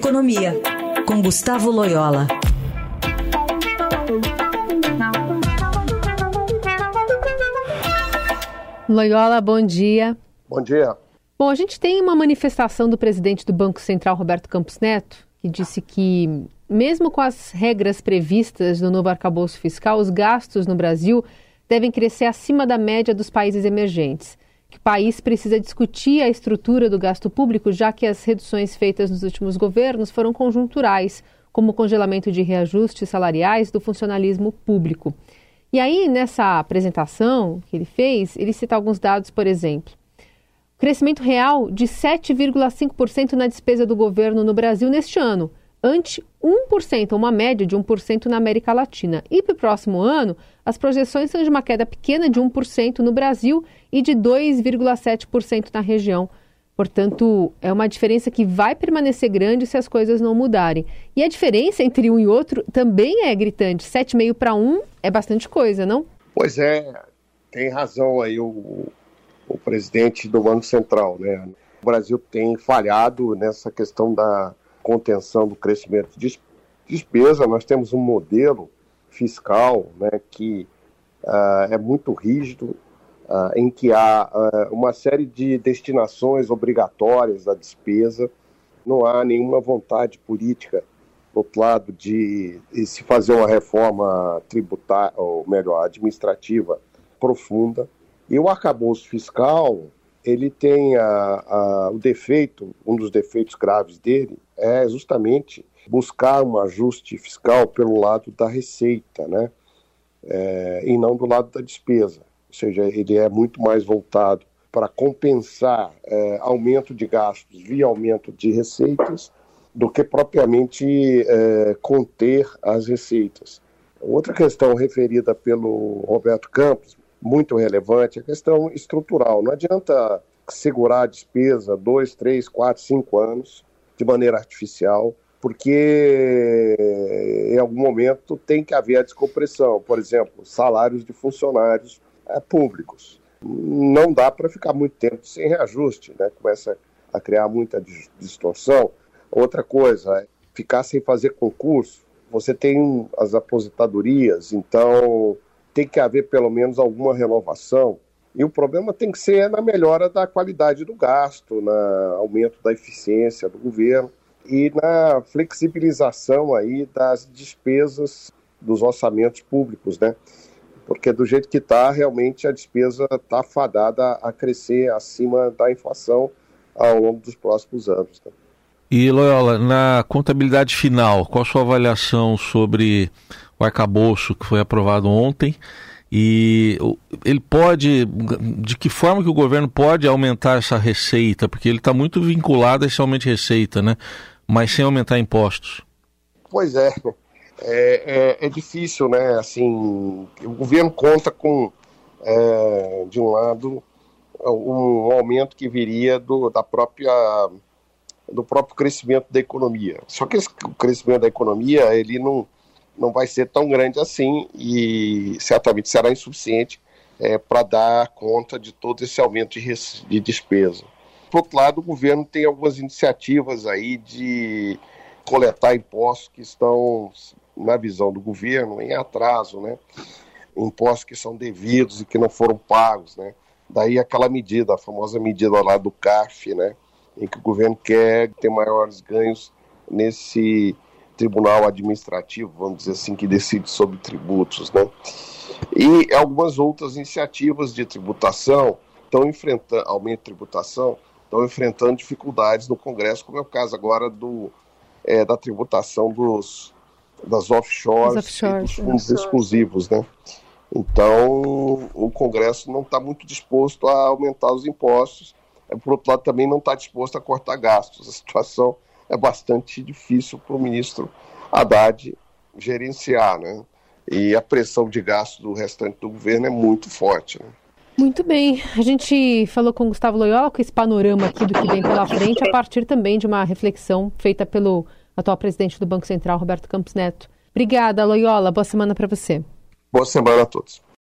Economia, com Gustavo Loyola. Loyola, bom dia. Bom dia. Bom, a gente tem uma manifestação do presidente do Banco Central, Roberto Campos Neto, que disse que, mesmo com as regras previstas no novo arcabouço fiscal, os gastos no Brasil devem crescer acima da média dos países emergentes. Que o país precisa discutir a estrutura do gasto público, já que as reduções feitas nos últimos governos foram conjunturais, como o congelamento de reajustes salariais do funcionalismo público. E aí, nessa apresentação que ele fez, ele cita alguns dados, por exemplo. Crescimento real de 7,5% na despesa do governo no Brasil neste ano, ante 1%, uma média de 1% na América Latina. E para o próximo ano, as projeções são de uma queda pequena de 1% no Brasil e de 2,7% na região. Portanto, é uma diferença que vai permanecer grande se as coisas não mudarem. E a diferença entre um e outro também é gritante. 7,5 para 1 é bastante coisa, não? Pois é, tem razão aí o, o presidente do Banco Central, né? O Brasil tem falhado nessa questão da contenção do crescimento de despesa. Nós temos um modelo fiscal né, que uh, é muito rígido, uh, em que há uh, uma série de destinações obrigatórias da despesa, não há nenhuma vontade política do outro lado de, de se fazer uma reforma tributária, ou melhor, administrativa profunda. E o arcabouço fiscal, ele tem a, a, o defeito, um dos defeitos graves dele, é justamente buscar um ajuste fiscal pelo lado da receita, né? É, e não do lado da despesa. Ou seja, ele é muito mais voltado para compensar é, aumento de gastos via aumento de receitas do que propriamente é, conter as receitas. Outra questão referida pelo Roberto Campos, muito relevante, a questão estrutural. Não adianta segurar a despesa dois, três, quatro, cinco anos de maneira artificial, porque em algum momento tem que haver a descompressão. Por exemplo, salários de funcionários é, públicos. Não dá para ficar muito tempo sem reajuste, né? começa a criar muita distorção. Outra coisa, ficar sem fazer concurso. Você tem as aposentadorias, então tem que haver pelo menos alguma renovação. E o problema tem que ser na melhora da qualidade do gasto, no aumento da eficiência do governo e na flexibilização aí das despesas dos orçamentos públicos, né? Porque do jeito que está, realmente a despesa está fadada a crescer acima da inflação ao longo dos próximos anos. Né? E Loyola, na contabilidade final, qual a sua avaliação sobre o arcabouço que foi aprovado ontem? E ele pode, de que forma que o governo pode aumentar essa receita? Porque ele está muito vinculado a esse aumento de receita, né? Mas sem aumentar impostos. Pois é. É, é, é difícil, né? Assim, o governo conta com, é, de um lado, um aumento que viria do, da própria do próprio crescimento da economia. Só que esse, o crescimento da economia ele não não vai ser tão grande assim e certamente será insuficiente é, para dar conta de todo esse aumento de, de despesa. Por outro lado, o governo tem algumas iniciativas aí de coletar impostos que estão, na visão do governo, em atraso, né? Impostos que são devidos e que não foram pagos, né? Daí aquela medida, a famosa medida lá do CAF, né? Em que o governo quer ter maiores ganhos nesse tribunal administrativo, vamos dizer assim, que decide sobre tributos, né? E algumas outras iniciativas de tributação estão enfrentando, aumento de tributação, estão enfrentando dificuldades no Congresso, como é o caso agora do, é, da tributação dos, das offshores, offshores e dos fundos exclusivos, né? Então, o Congresso não está muito disposto a aumentar os impostos, por outro lado, também não está disposto a cortar gastos. A situação é bastante difícil para o ministro Haddad gerenciar, né? E a pressão de gasto do restante do governo é muito forte. Né? Muito bem. A gente falou com Gustavo Loyola com esse panorama aqui do que vem pela frente, a partir também de uma reflexão feita pelo atual presidente do Banco Central, Roberto Campos Neto. Obrigada, Loyola. Boa semana para você. Boa semana a todos.